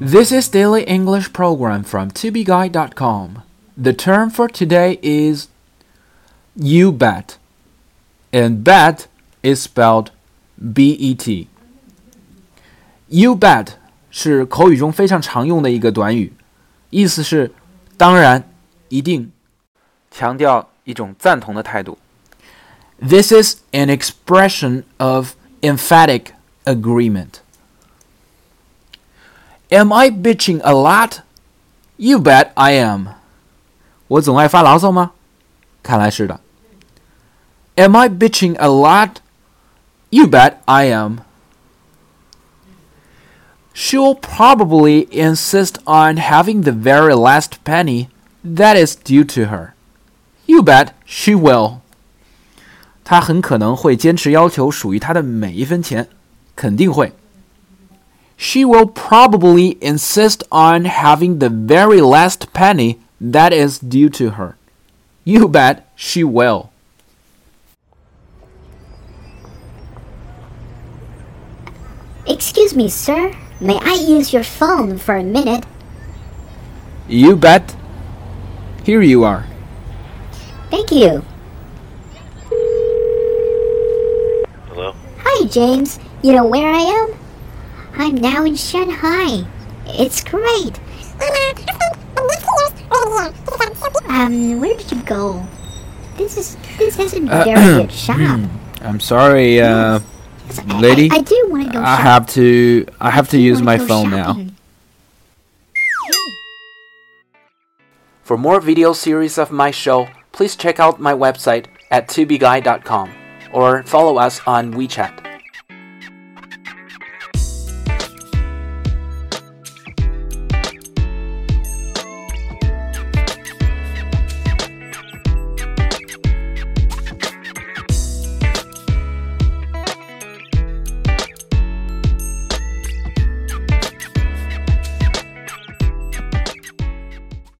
This is Daily English Program from tobeguide.com. The term for today is you bet. And bet is spelled B E T. You bet 是口语中非常常用的一个短语，意思是当然、一定，强调一种赞同的态度。This is an expression of emphatic agreement. Am I bitching a lot? You bet I am. 我总爱发牢骚吗？看来是的。Am I bitching a lot? You bet I am. She'll probably insist on having the very last penny that is due to her. You bet she will. 她很可能会坚持要求属于她的每一分钱，肯定会。 She will probably insist on having the very last penny that is due to her. You bet she will. Excuse me, sir. May I use your phone for a minute? You bet. Here you are. Thank you. Hello? Hi, James. You know where I am? I'm now in Shanghai. It's great. Um, where did you go? This is this isn't a very good shop. I'm sorry, uh, Yes, I- lady. I, I do want to go. I shop- have to I have to I use my go phone now. For more video series of my show, please check out my website at tubeguy.com or follow us on WeChat.